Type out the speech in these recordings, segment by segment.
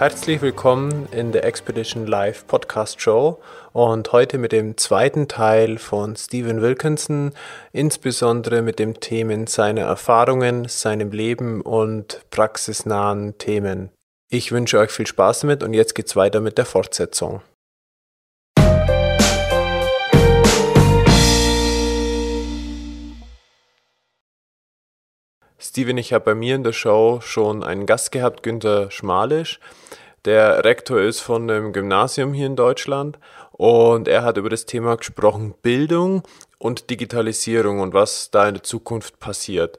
Herzlich willkommen in der Expedition Live Podcast Show und heute mit dem zweiten Teil von Stephen Wilkinson, insbesondere mit dem Themen seiner Erfahrungen, seinem Leben und praxisnahen Themen. Ich wünsche euch viel Spaß damit und jetzt geht's weiter mit der Fortsetzung. Steven, ich habe bei mir in der Show schon einen Gast gehabt, Günter Schmalisch, der Rektor ist von einem Gymnasium hier in Deutschland und er hat über das Thema gesprochen Bildung und Digitalisierung und was da in der Zukunft passiert.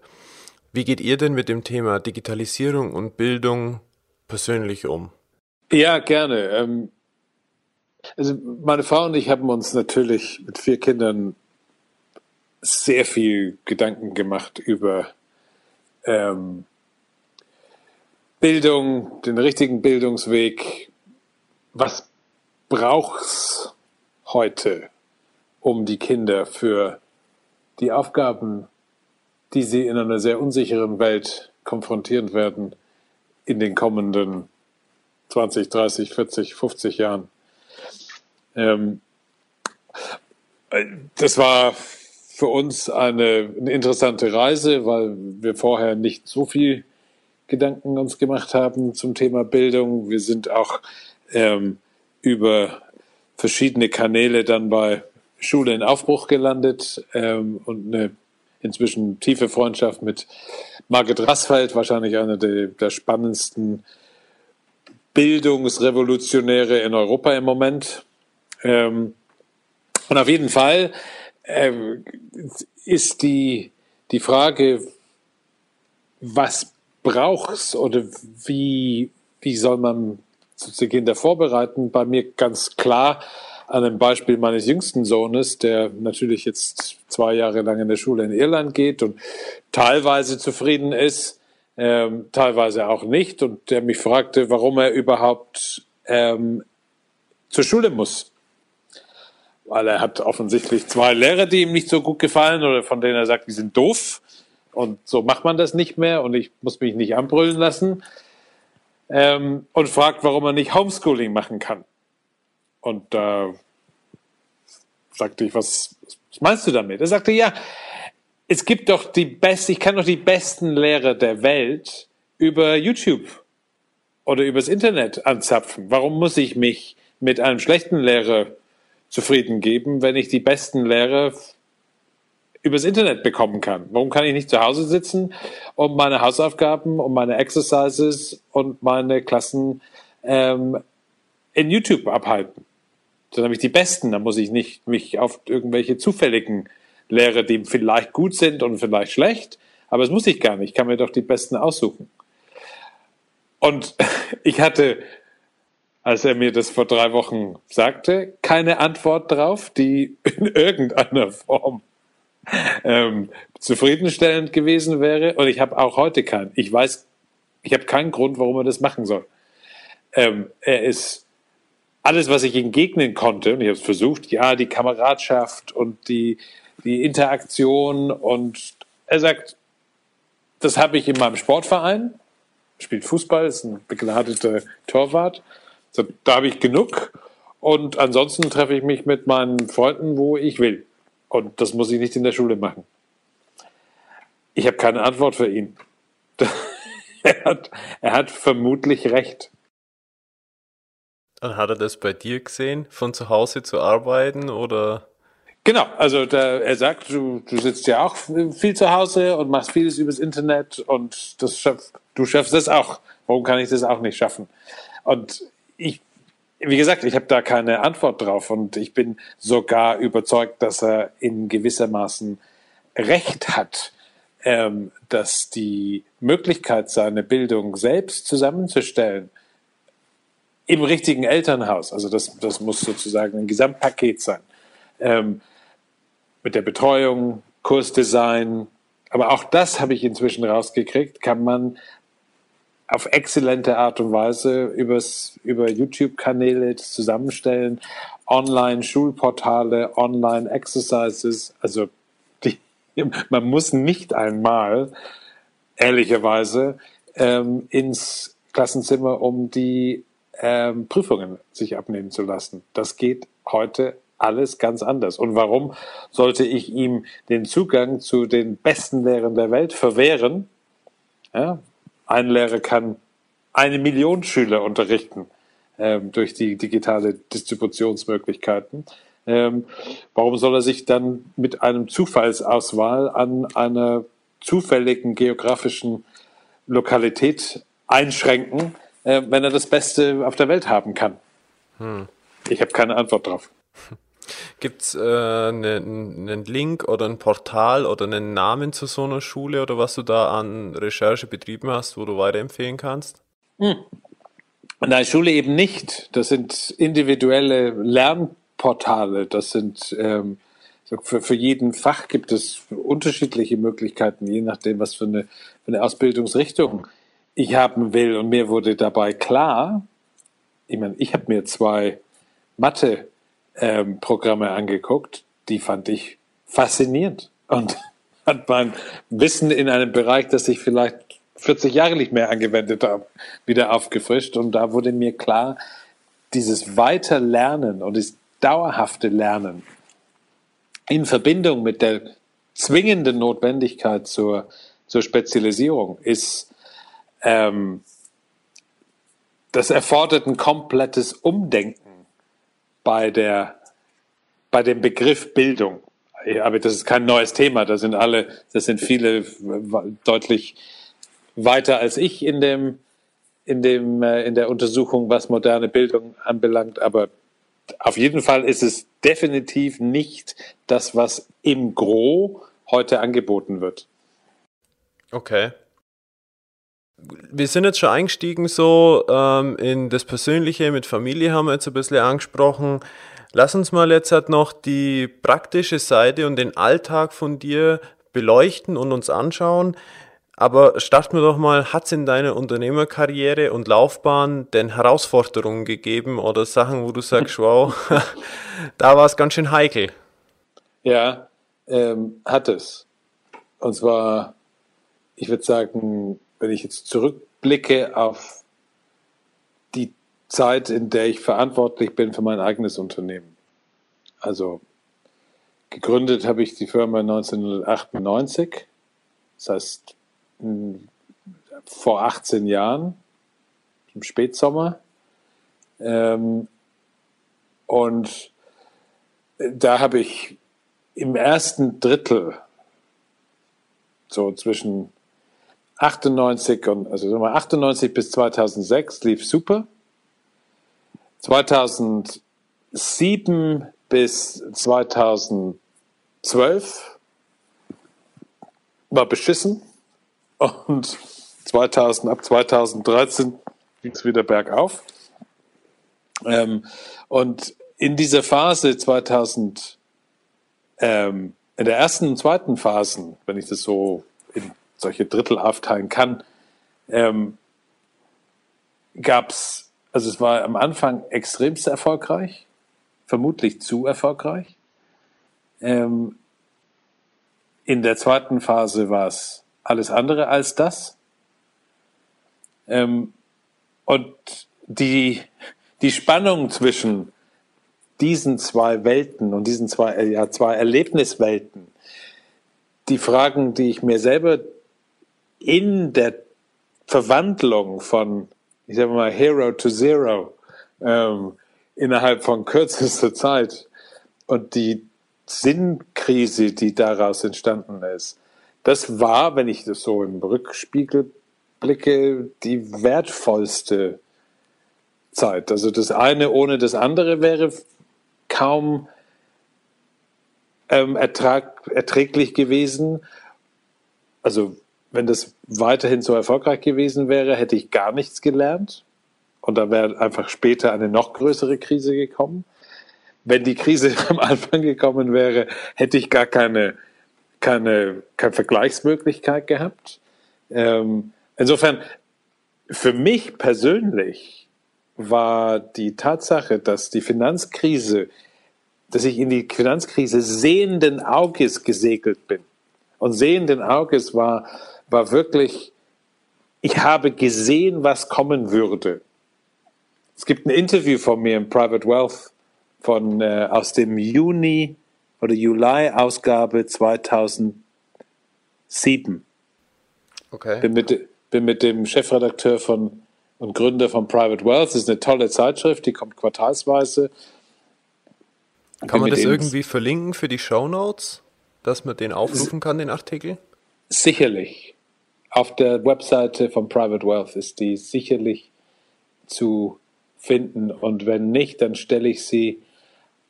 Wie geht ihr denn mit dem Thema Digitalisierung und Bildung persönlich um? Ja, gerne. Ähm, also meine Frau und ich haben uns natürlich mit vier Kindern sehr viel Gedanken gemacht über ähm, Bildung, den richtigen Bildungsweg. Was braucht's heute, um die Kinder für die Aufgaben, die sie in einer sehr unsicheren Welt konfrontieren werden, in den kommenden 20, 30, 40, 50 Jahren. Ähm, das war für uns eine, eine, interessante Reise, weil wir vorher nicht so viel Gedanken uns gemacht haben zum Thema Bildung. Wir sind auch ähm, über verschiedene Kanäle dann bei Schule in Aufbruch gelandet ähm, und eine inzwischen tiefe Freundschaft mit Margit Rassfeld, wahrscheinlich einer der, der spannendsten Bildungsrevolutionäre in Europa im Moment. Ähm, und auf jeden Fall ähm, ist die, die Frage, was braucht's oder wie, wie soll man die Kinder vorbereiten, bei mir ganz klar an einem Beispiel meines jüngsten Sohnes, der natürlich jetzt zwei Jahre lang in der Schule in Irland geht und teilweise zufrieden ist, ähm, teilweise auch nicht und der mich fragte, warum er überhaupt ähm, zur Schule muss weil er hat offensichtlich zwei Lehrer, die ihm nicht so gut gefallen oder von denen er sagt, die sind doof. Und so macht man das nicht mehr und ich muss mich nicht anbrüllen lassen. Ähm, und fragt, warum er nicht Homeschooling machen kann. Und da äh, sagte ich, was, was meinst du damit? Er sagte, ja, es gibt doch die besten, ich kann doch die besten Lehrer der Welt über YouTube oder übers Internet anzapfen. Warum muss ich mich mit einem schlechten Lehrer zufrieden geben, wenn ich die besten Lehre übers Internet bekommen kann. Warum kann ich nicht zu Hause sitzen und meine Hausaufgaben und meine Exercises und meine Klassen ähm, in YouTube abhalten? Dann habe ich die besten. Dann muss ich nicht mich auf irgendwelche zufälligen Lehre, die vielleicht gut sind und vielleicht schlecht, aber es muss ich gar nicht. Ich kann mir doch die besten aussuchen. Und ich hatte als er mir das vor drei Wochen sagte, keine Antwort drauf, die in irgendeiner Form ähm, zufriedenstellend gewesen wäre. Und ich habe auch heute keinen. Ich weiß, ich habe keinen Grund, warum er das machen soll. Ähm, er ist alles, was ich entgegnen konnte, und ich habe es versucht, ja, die Kameradschaft und die, die Interaktion. Und er sagt, das habe ich in meinem Sportverein, spielt Fußball, ist ein begnadeter Torwart. So, da habe ich genug. Und ansonsten treffe ich mich mit meinen Freunden, wo ich will. Und das muss ich nicht in der Schule machen. Ich habe keine Antwort für ihn. er, hat, er hat vermutlich recht. Und hat er das bei dir gesehen, von zu Hause zu arbeiten oder? Genau, also der, er sagt, du, du sitzt ja auch viel zu Hause und machst vieles übers Internet und das schaff, du schaffst das auch. Warum kann ich das auch nicht schaffen? Und ich, wie gesagt, ich habe da keine Antwort drauf und ich bin sogar überzeugt, dass er in gewissermaßen Recht hat, ähm, dass die Möglichkeit, seine Bildung selbst zusammenzustellen, im richtigen Elternhaus. Also das, das muss sozusagen ein Gesamtpaket sein. Ähm, mit der Betreuung, Kursdesign. Aber auch das habe ich inzwischen rausgekriegt, kann man auf exzellente Art und Weise übers, über YouTube-Kanäle zusammenstellen, Online-Schulportale, Online-Exercises. Also die, man muss nicht einmal, ehrlicherweise, ähm, ins Klassenzimmer, um die ähm, Prüfungen sich abnehmen zu lassen. Das geht heute alles ganz anders. Und warum sollte ich ihm den Zugang zu den besten Lehrern der Welt verwehren? Ja, ein Lehrer kann eine Million Schüler unterrichten ähm, durch die digitale Distributionsmöglichkeiten. Ähm, warum soll er sich dann mit einem Zufallsauswahl an einer zufälligen geografischen Lokalität einschränken, äh, wenn er das Beste auf der Welt haben kann? Hm. Ich habe keine Antwort drauf. Gibt es äh, einen ne, Link oder ein Portal oder einen Namen zu so einer Schule oder was du da an Recherche betrieben hast, wo du weiterempfehlen kannst? Hm. Nein, Schule eben nicht. Das sind individuelle Lernportale. Das sind ähm, für, für jeden Fach gibt es unterschiedliche Möglichkeiten, je nachdem, was für eine, für eine Ausbildungsrichtung ich haben will. Und mir wurde dabei klar, ich meine, ich habe mir zwei Mathe ähm, Programme angeguckt, die fand ich faszinierend und hat mein Wissen in einem Bereich, das ich vielleicht 40 Jahre nicht mehr angewendet habe, wieder aufgefrischt. Und da wurde mir klar, dieses Weiterlernen und das dauerhafte Lernen in Verbindung mit der zwingenden Notwendigkeit zur, zur Spezialisierung ist, ähm, das erfordert ein komplettes Umdenken bei der, bei dem Begriff Bildung. Aber das ist kein neues Thema. Da sind alle, das sind viele deutlich weiter als ich in dem, in dem, äh, in der Untersuchung, was moderne Bildung anbelangt. Aber auf jeden Fall ist es definitiv nicht das, was im Gro heute angeboten wird. Okay wir sind jetzt schon eingestiegen so ähm, in das Persönliche, mit Familie haben wir jetzt ein bisschen angesprochen. Lass uns mal jetzt halt noch die praktische Seite und den Alltag von dir beleuchten und uns anschauen. Aber starten wir doch mal, hat es in deiner Unternehmerkarriere und Laufbahn denn Herausforderungen gegeben oder Sachen, wo du sagst, wow, da war es ganz schön heikel? Ja, ähm, hat es. Und zwar, ich würde sagen, wenn ich jetzt zurückblicke auf die Zeit, in der ich verantwortlich bin für mein eigenes Unternehmen. Also gegründet habe ich die Firma 1998, das heißt vor 18 Jahren, im Spätsommer. Ähm, und da habe ich im ersten Drittel, so zwischen 98 und also 98 bis 2006 lief super. 2007 bis 2012 war beschissen und 2000, ab 2013 ging es wieder bergauf. Ähm, und in dieser Phase 2000, ähm, in der ersten und zweiten Phasen, wenn ich das so in solche Drittel aufteilen kann, ähm, gab es, also es war am Anfang extremst erfolgreich, vermutlich zu erfolgreich. Ähm, in der zweiten Phase war es alles andere als das. Ähm, und die, die Spannung zwischen diesen zwei Welten und diesen zwei, ja, zwei Erlebniswelten, die Fragen, die ich mir selber in der Verwandlung von, ich sage mal, Hero to Zero ähm, innerhalb von kürzester Zeit und die Sinnkrise, die daraus entstanden ist, das war, wenn ich das so im Rückspiegel blicke, die wertvollste Zeit. Also das eine ohne das andere wäre kaum ähm, ertrag, erträglich gewesen. Also wenn das weiterhin so erfolgreich gewesen wäre, hätte ich gar nichts gelernt. und da wäre einfach später eine noch größere Krise gekommen. Wenn die Krise am Anfang gekommen wäre, hätte ich gar keine, keine, keine Vergleichsmöglichkeit gehabt. Ähm, insofern, für mich persönlich war die Tatsache, dass die Finanzkrise, dass ich in die Finanzkrise sehenden Auges gesegelt bin. Und sehenden Auges war, war wirklich, ich habe gesehen, was kommen würde. Es gibt ein Interview von mir im Private Wealth von, äh, aus dem Juni oder Juli-Ausgabe 2007. Okay. Bin mit, bin mit dem Chefredakteur von, und Gründer von Private Wealth. Das ist eine tolle Zeitschrift, die kommt quartalsweise. Kann man das irgendwie verlinken für die Show Notes, dass man den aufrufen kann, den Artikel? Sicherlich. Auf der Webseite von Private Wealth ist die sicherlich zu finden. Und wenn nicht, dann stelle ich sie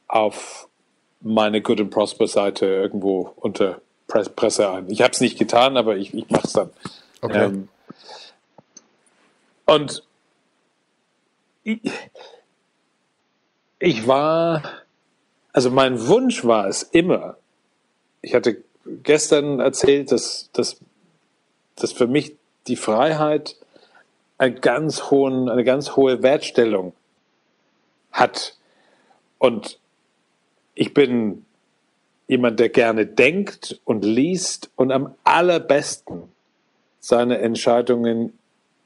auf meine Good and Prosper Seite irgendwo unter Presse ein. Ich habe es nicht getan, aber ich, ich mache es dann. Okay. Ähm, und ich, ich war, also mein Wunsch war es immer, ich hatte gestern erzählt, dass, dass, dass für mich die Freiheit einen ganz hohen, eine ganz hohe Wertstellung hat. Und ich bin jemand, der gerne denkt und liest und am allerbesten seine Entscheidungen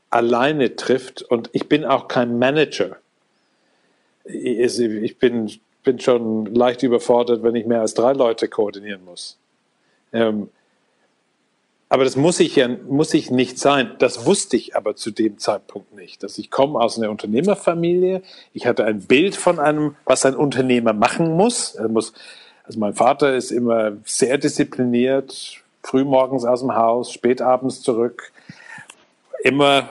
alleine trifft. Und ich bin auch kein Manager. Ich bin, bin schon leicht überfordert, wenn ich mehr als drei Leute koordinieren muss. Ähm, aber das muss ich ja muss ich nicht sein. Das wusste ich aber zu dem Zeitpunkt nicht. Dass ich komme aus einer Unternehmerfamilie. Ich hatte ein Bild von einem, was ein Unternehmer machen muss. Er muss also mein Vater ist immer sehr diszipliniert, frühmorgens aus dem Haus, spät abends zurück, immer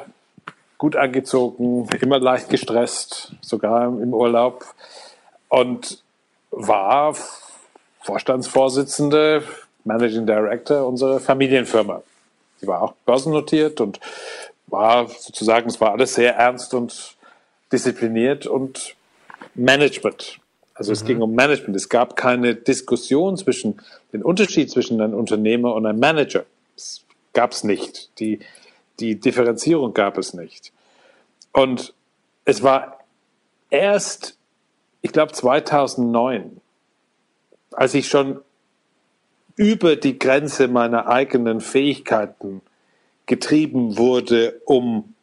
gut angezogen, immer leicht gestresst, sogar im Urlaub und war Vorstandsvorsitzende Managing Director unserer Familienfirma. Sie war auch börsennotiert und war sozusagen, es war alles sehr ernst und diszipliniert und Management. Also mhm. es ging um Management. Es gab keine Diskussion zwischen den Unterschied zwischen einem Unternehmer und einem Manager. Es gab es nicht. Die, die Differenzierung gab es nicht. Und es war erst, ich glaube 2009, als ich schon über die Grenze meiner eigenen Fähigkeiten getrieben wurde, um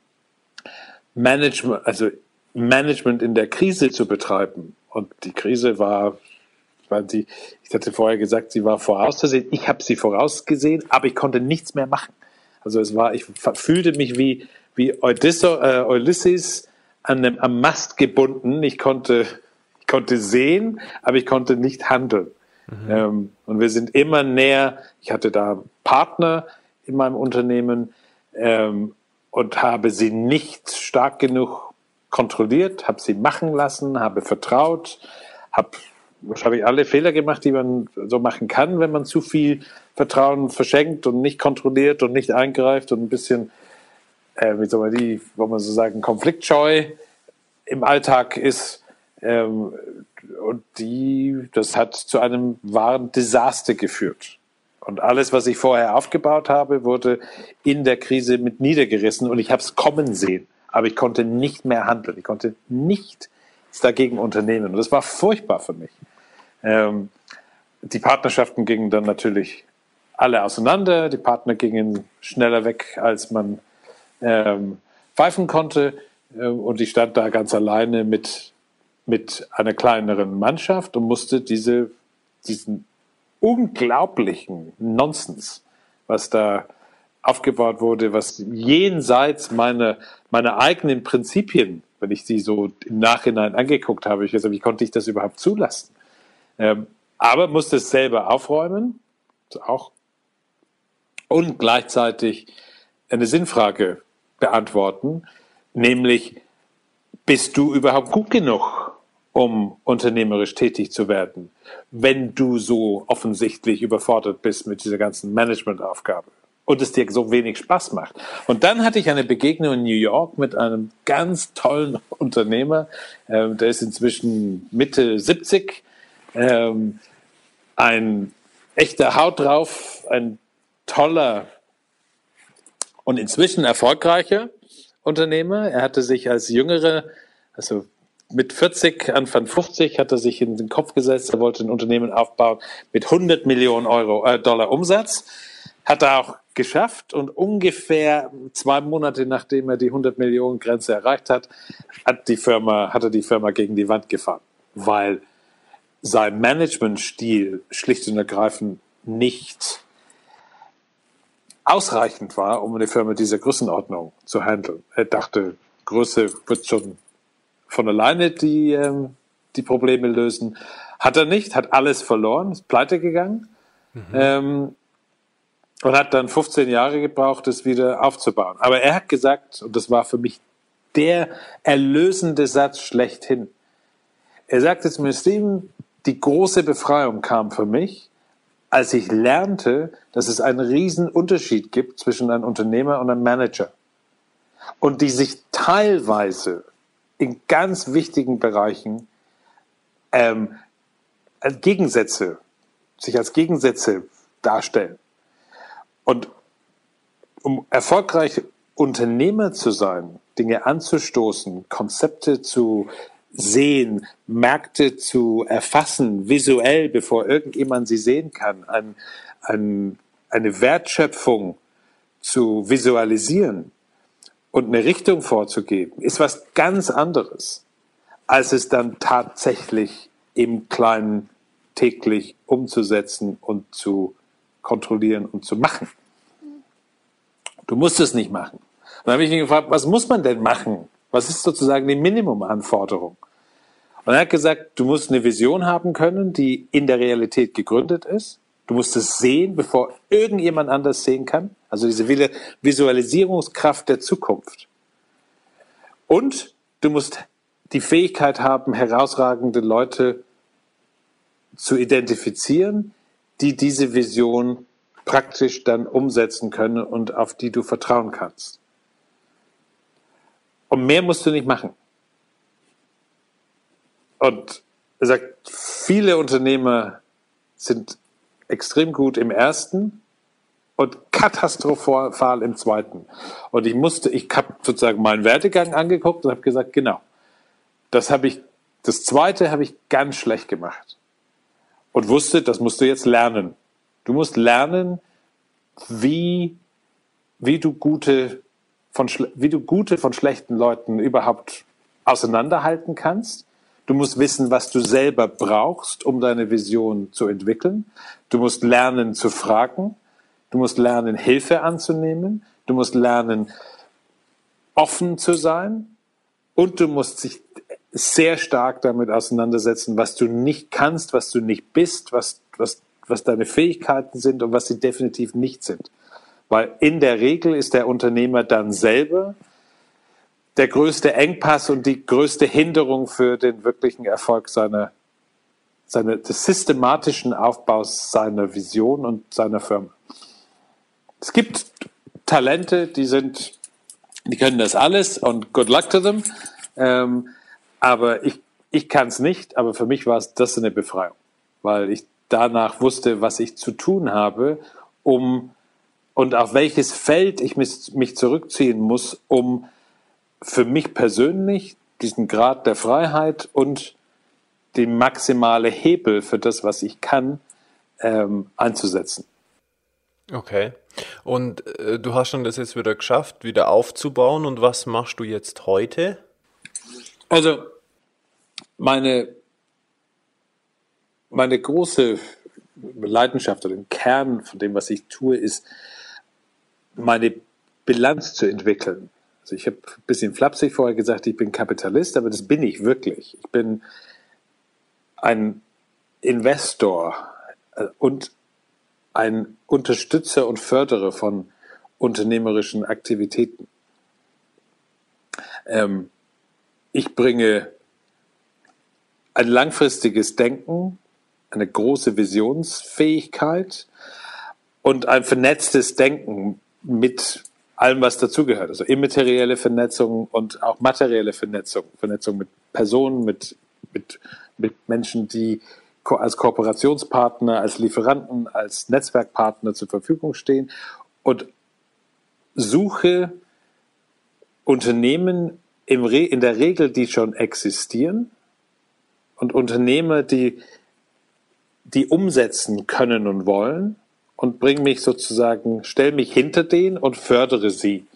Management, also Management in der Krise zu betreiben. Und die Krise war, weil sie, ich hatte vorher gesagt, sie war vorauszusehen. Ich habe sie vorausgesehen, aber ich konnte nichts mehr machen. Also es war, ich fühlte mich wie, wie Odysseus, äh, Ulysses an einem, am Mast gebunden. Ich konnte, ich konnte sehen, aber ich konnte nicht handeln. Mhm. Ähm, und wir sind immer näher. Ich hatte da Partner in meinem Unternehmen ähm, und habe sie nicht stark genug kontrolliert, habe sie machen lassen, habe vertraut, habe wahrscheinlich alle Fehler gemacht, die man so machen kann, wenn man zu viel Vertrauen verschenkt und nicht kontrolliert und nicht eingreift und ein bisschen, äh, wie soll man die, wollen man so sagen, konfliktscheu im Alltag ist. Ähm, und die, das hat zu einem wahren Desaster geführt. Und alles, was ich vorher aufgebaut habe, wurde in der Krise mit niedergerissen und ich habe es kommen sehen. Aber ich konnte nicht mehr handeln. Ich konnte nichts dagegen unternehmen. Und das war furchtbar für mich. Ähm, die Partnerschaften gingen dann natürlich alle auseinander. Die Partner gingen schneller weg, als man ähm, pfeifen konnte. Ähm, und ich stand da ganz alleine mit mit einer kleineren Mannschaft und musste diese, diesen unglaublichen Nonsens, was da aufgebaut wurde, was jenseits meiner, meiner eigenen Prinzipien, wenn ich sie so im Nachhinein angeguckt habe, ich gesagt, wie konnte ich das überhaupt zulassen? Ähm, aber musste es selber aufräumen, auch und gleichzeitig eine Sinnfrage beantworten, nämlich bist du überhaupt gut genug, um unternehmerisch tätig zu werden, wenn du so offensichtlich überfordert bist mit dieser ganzen Managementaufgabe? und es dir so wenig Spaß macht. Und dann hatte ich eine Begegnung in New York mit einem ganz tollen Unternehmer, äh, der ist inzwischen Mitte 70, ähm, ein echter Haut drauf, ein toller und inzwischen erfolgreicher Unternehmer. Er hatte sich als jüngere, also mit 40, Anfang 50 hat er sich in den Kopf gesetzt, er wollte ein Unternehmen aufbauen mit 100 Millionen Euro, äh, Dollar Umsatz. Hat er auch geschafft und ungefähr zwei Monate nachdem er die 100 Millionen Grenze erreicht hat, hat die Firma, hat er die Firma gegen die Wand gefahren, weil sein Managementstil schlicht und ergreifend nicht ausreichend war, um eine Firma dieser Größenordnung zu handeln. Er dachte, Größe wird schon von alleine die, ähm, die Probleme lösen. Hat er nicht, hat alles verloren, ist pleite gegangen mhm. ähm, und hat dann 15 Jahre gebraucht, es wieder aufzubauen. Aber er hat gesagt, und das war für mich der erlösende Satz schlechthin. Er sagte zu mir, Steven, die große Befreiung kam für mich, als ich lernte, dass es einen riesen Unterschied gibt zwischen einem Unternehmer und einem Manager. Und die sich teilweise in ganz wichtigen Bereichen ähm, als Gegensätze, sich als Gegensätze darstellen. Und um erfolgreich Unternehmer zu sein, Dinge anzustoßen, Konzepte zu sehen, Märkte zu erfassen, visuell, bevor irgendjemand sie sehen kann, ein, ein, eine Wertschöpfung zu visualisieren, und eine Richtung vorzugeben, ist was ganz anderes, als es dann tatsächlich im Kleinen täglich umzusetzen und zu kontrollieren und zu machen. Du musst es nicht machen. Und dann habe ich mich gefragt, was muss man denn machen? Was ist sozusagen die Minimumanforderung? Und er hat gesagt, du musst eine Vision haben können, die in der Realität gegründet ist. Du musst es sehen, bevor irgendjemand anders sehen kann. Also diese Visualisierungskraft der Zukunft. Und du musst die Fähigkeit haben, herausragende Leute zu identifizieren, die diese Vision praktisch dann umsetzen können und auf die du vertrauen kannst. Und mehr musst du nicht machen. Und er sagt, viele Unternehmer sind extrem gut im ersten und katastrophal im zweiten. Und ich musste, ich habe sozusagen meinen Werdegang angeguckt und habe gesagt, genau, das habe ich, das zweite habe ich ganz schlecht gemacht. Und wusste, das musst du jetzt lernen. Du musst lernen, wie, wie du gute von, wie du gute von schlechten Leuten überhaupt auseinanderhalten kannst. Du musst wissen, was du selber brauchst, um deine Vision zu entwickeln. Du musst lernen zu fragen. Du musst lernen, Hilfe anzunehmen. Du musst lernen, offen zu sein. Und du musst dich sehr stark damit auseinandersetzen, was du nicht kannst, was du nicht bist, was, was, was deine Fähigkeiten sind und was sie definitiv nicht sind. Weil in der Regel ist der Unternehmer dann selber der größte Engpass und die größte Hinderung für den wirklichen Erfolg seiner, seiner, des systematischen Aufbaus seiner Vision und seiner Firma. Es gibt Talente, die sind, die können das alles und good luck to them. Ähm, aber ich, ich kann es nicht, aber für mich war es das eine Befreiung, weil ich danach wusste, was ich zu tun habe, um und auf welches Feld ich mich, mich zurückziehen muss, um für mich persönlich diesen Grad der Freiheit und den maximale Hebel für das, was ich kann, ähm, einzusetzen. Okay. Und äh, du hast schon das jetzt wieder geschafft, wieder aufzubauen. Und was machst du jetzt heute? Also, meine, meine große Leidenschaft oder den Kern von dem, was ich tue, ist, meine Bilanz zu entwickeln. Also ich habe ein bisschen flapsig vorher gesagt, ich bin Kapitalist, aber das bin ich wirklich. Ich bin ein Investor äh, und ein Unterstützer und Förderer von unternehmerischen Aktivitäten. Ähm, ich bringe ein langfristiges Denken, eine große Visionsfähigkeit und ein vernetztes Denken mit allem, was dazugehört. Also immaterielle Vernetzung und auch materielle Vernetzung. Vernetzung mit Personen, mit, mit, mit Menschen, die als Kooperationspartner, als Lieferanten, als Netzwerkpartner zur Verfügung stehen und suche Unternehmen in der Regel, die schon existieren und Unternehmer, die, die umsetzen können und wollen und bringe mich sozusagen, stelle mich hinter denen und fördere sie,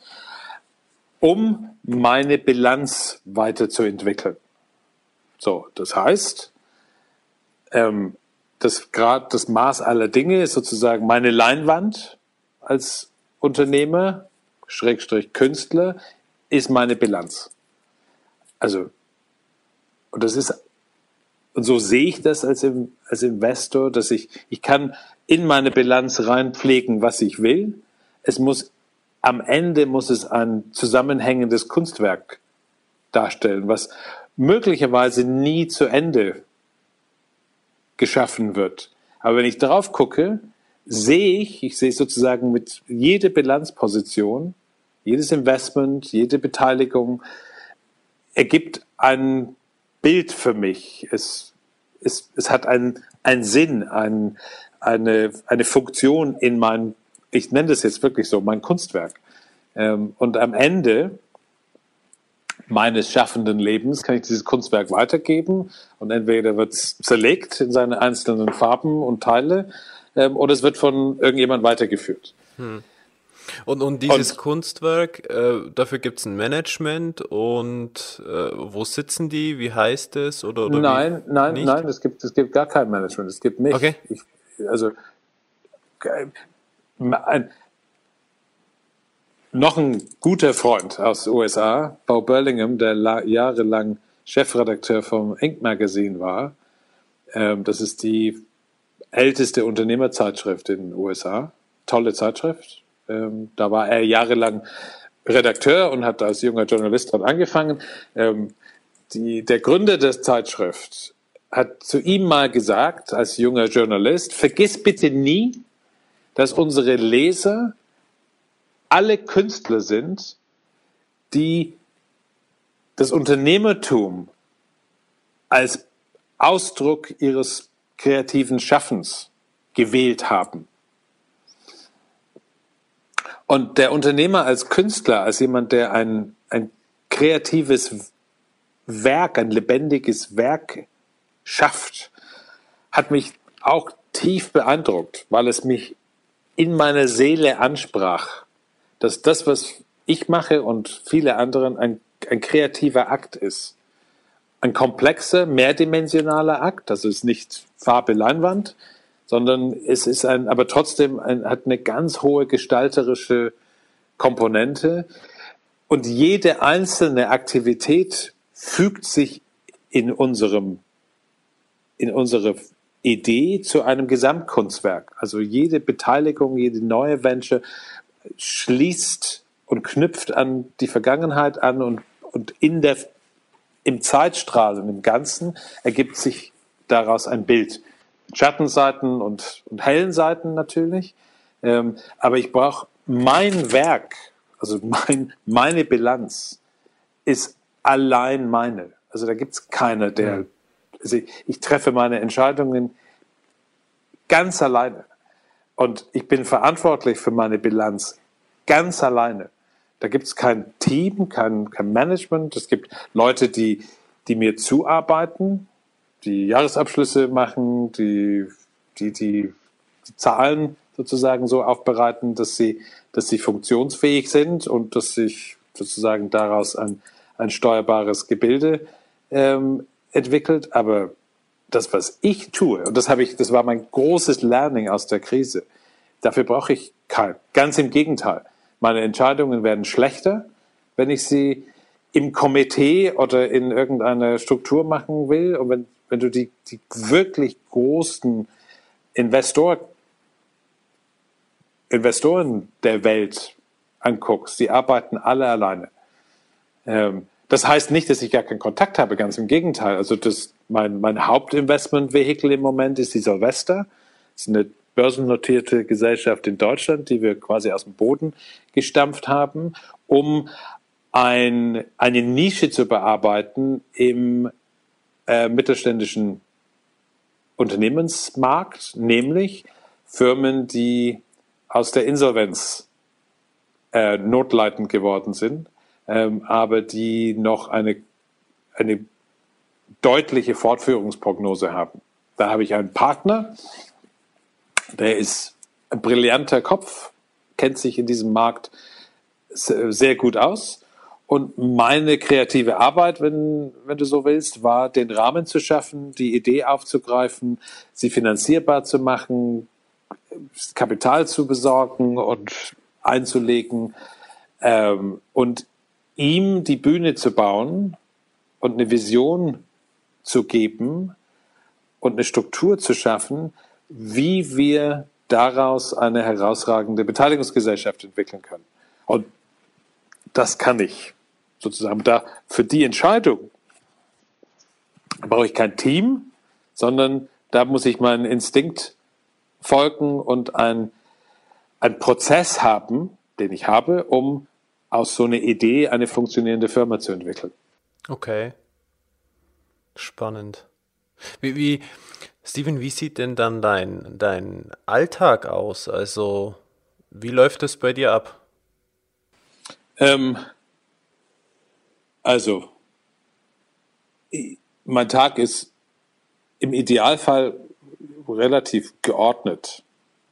um meine Bilanz weiterzuentwickeln. So, das heißt, ähm, das Grad, das Maß aller Dinge ist sozusagen meine Leinwand als Unternehmer, Schrägstrich Künstler, ist meine Bilanz. Also, und das ist, und so sehe ich das als, als Investor, dass ich, ich kann in meine Bilanz reinpflegen, was ich will. Es muss, am Ende muss es ein zusammenhängendes Kunstwerk darstellen, was möglicherweise nie zu Ende geschaffen wird. Aber wenn ich drauf gucke, sehe ich, ich sehe sozusagen mit jeder Bilanzposition, jedes Investment, jede Beteiligung ergibt ein Bild für mich. Es, es, es hat einen, einen Sinn, ein, eine, eine Funktion in meinem, ich nenne das jetzt wirklich so, mein Kunstwerk. Ähm, und am Ende meines schaffenden Lebens kann ich dieses Kunstwerk weitergeben und entweder wird es zerlegt in seine einzelnen Farben und Teile ähm, oder es wird von irgendjemand weitergeführt. Hm. Und, und dieses und, Kunstwerk, äh, dafür gibt es ein Management und äh, wo sitzen die? Wie heißt es? Oder, oder nein, nein, nicht? nein, es gibt, es gibt gar kein Management. Es gibt mich. Okay. Ich, also ein, noch ein guter Freund aus den USA, Paul Burlingham, der jahrelang Chefredakteur vom Inc. Magazine war. Ähm, das ist die älteste Unternehmerzeitschrift in den USA. Tolle Zeitschrift. Ähm, da war er jahrelang Redakteur und hat als junger Journalist dort angefangen. Ähm, die, der Gründer der Zeitschrift hat zu ihm mal gesagt, als junger Journalist, vergiss bitte nie, dass unsere Leser alle Künstler sind, die das Unternehmertum als Ausdruck ihres kreativen Schaffens gewählt haben. Und der Unternehmer als Künstler, als jemand, der ein, ein kreatives Werk, ein lebendiges Werk schafft, hat mich auch tief beeindruckt, weil es mich in meiner Seele ansprach dass das, was ich mache und viele anderen, ein, ein kreativer Akt ist. Ein komplexer, mehrdimensionaler Akt. Das ist nicht Farbe Leinwand, sondern es ist ein, aber trotzdem ein, hat eine ganz hohe gestalterische Komponente. Und jede einzelne Aktivität fügt sich in unserem, in unsere Idee zu einem Gesamtkunstwerk. Also jede Beteiligung, jede neue Venture schließt und knüpft an die Vergangenheit an und, und in der, im Zeitstrahl und im Ganzen ergibt sich daraus ein Bild. Schattenseiten und, und hellen Seiten natürlich. Ähm, aber ich brauche mein Werk, also mein, meine Bilanz ist allein meine. Also da gibt es keiner, der. Also ich, ich treffe meine Entscheidungen ganz alleine. Und ich bin verantwortlich für meine Bilanz ganz alleine. Da gibt es kein Team, kein, kein Management. Es gibt Leute, die, die mir zuarbeiten, die Jahresabschlüsse machen, die, die, die, die Zahlen sozusagen so aufbereiten, dass sie, dass sie funktionsfähig sind und dass sich sozusagen daraus ein, ein steuerbares Gebilde ähm, entwickelt. Aber das, was ich tue, und das habe ich, das war mein großes Learning aus der Krise, dafür brauche ich kein. Ganz im Gegenteil. Meine Entscheidungen werden schlechter, wenn ich sie im Komitee oder in irgendeiner Struktur machen will. Und wenn, wenn du die, die wirklich großen Investor, Investoren der Welt anguckst, die arbeiten alle alleine. Ähm, das heißt nicht, dass ich gar keinen Kontakt habe, ganz im Gegenteil. Also das, mein, mein Hauptinvestment-Vehikel im Moment ist die Silvester. Das ist eine börsennotierte Gesellschaft in Deutschland, die wir quasi aus dem Boden gestampft haben, um ein, eine Nische zu bearbeiten im äh, mittelständischen Unternehmensmarkt, nämlich Firmen, die aus der Insolvenz äh, notleidend geworden sind, ähm, aber die noch eine, eine deutliche Fortführungsprognose haben. Da habe ich einen Partner, der ist ein brillanter Kopf, kennt sich in diesem Markt sehr gut aus. Und meine kreative Arbeit, wenn, wenn du so willst, war, den Rahmen zu schaffen, die Idee aufzugreifen, sie finanzierbar zu machen, Kapital zu besorgen und einzulegen ähm, und ihm die Bühne zu bauen und eine Vision zu geben und eine Struktur zu schaffen, wie wir daraus eine herausragende Beteiligungsgesellschaft entwickeln können. Und das kann ich sozusagen. Da für die Entscheidung brauche ich kein Team, sondern da muss ich meinen Instinkt folgen und ein, ein Prozess haben, den ich habe, um aus so einer Idee eine funktionierende Firma zu entwickeln. Okay. Spannend. Wie, wie, Steven, wie sieht denn dann dein, dein Alltag aus? Also, wie läuft es bei dir ab? Ähm, also, mein Tag ist im Idealfall relativ geordnet,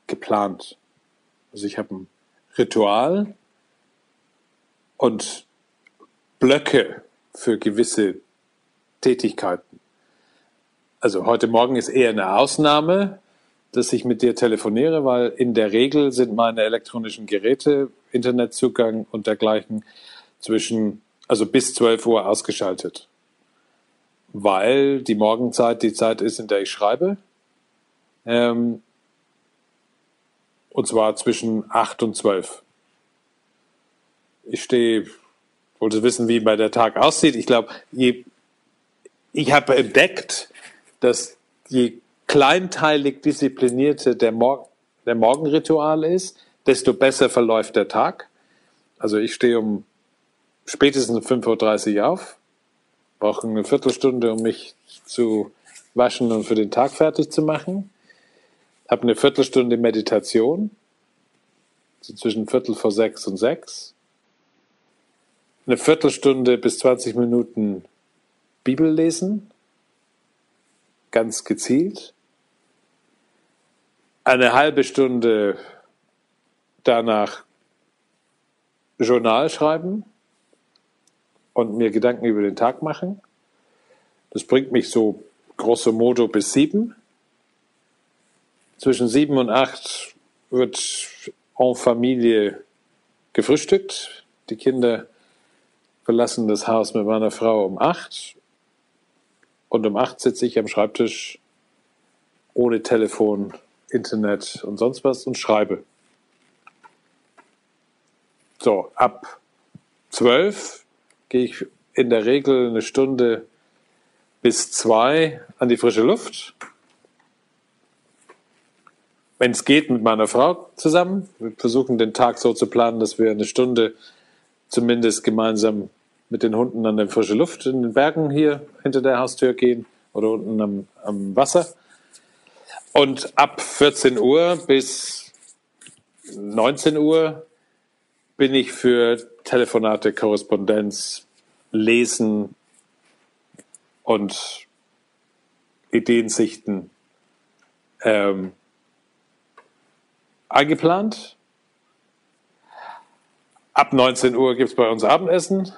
geplant. Also ich habe ein Ritual und Blöcke für gewisse Tätigkeiten. Also heute Morgen ist eher eine Ausnahme, dass ich mit dir telefoniere, weil in der Regel sind meine elektronischen Geräte, Internetzugang und dergleichen zwischen, also bis 12 Uhr ausgeschaltet. Weil die Morgenzeit die Zeit ist, in der ich schreibe. Ähm, und zwar zwischen 8 und 12. Ich stehe, wollte wissen, wie bei der Tag aussieht. Ich glaube, ich habe entdeckt, dass je kleinteilig disziplinierter der, Mor der Morgenritual ist, desto besser verläuft der Tag. Also ich stehe um spätestens 5.30 Uhr auf, brauche eine Viertelstunde, um mich zu waschen und für den Tag fertig zu machen. Habe eine Viertelstunde Meditation, so zwischen Viertel vor sechs und sechs. Eine Viertelstunde bis 20 Minuten Bibel lesen, ganz gezielt eine halbe Stunde danach Journal schreiben und mir Gedanken über den Tag machen. Das bringt mich so grosso modo bis sieben. Zwischen sieben und acht wird en Familie gefrühstückt. Die Kinder verlassen das Haus mit meiner Frau um acht. Und um acht sitze ich am Schreibtisch ohne Telefon Internet und sonst was und schreibe. So, ab zwölf gehe ich in der Regel eine Stunde bis zwei an die frische Luft. Wenn es geht, mit meiner Frau zusammen. Wir versuchen den Tag so zu planen, dass wir eine Stunde zumindest gemeinsam mit den Hunden an der frische Luft in den Bergen hier hinter der Haustür gehen oder unten am, am Wasser. Und ab 14 Uhr bis 19 Uhr bin ich für Telefonate, Korrespondenz, Lesen und Ideensichten ähm, eingeplant. Ab 19 Uhr gibt es bei uns Abendessen,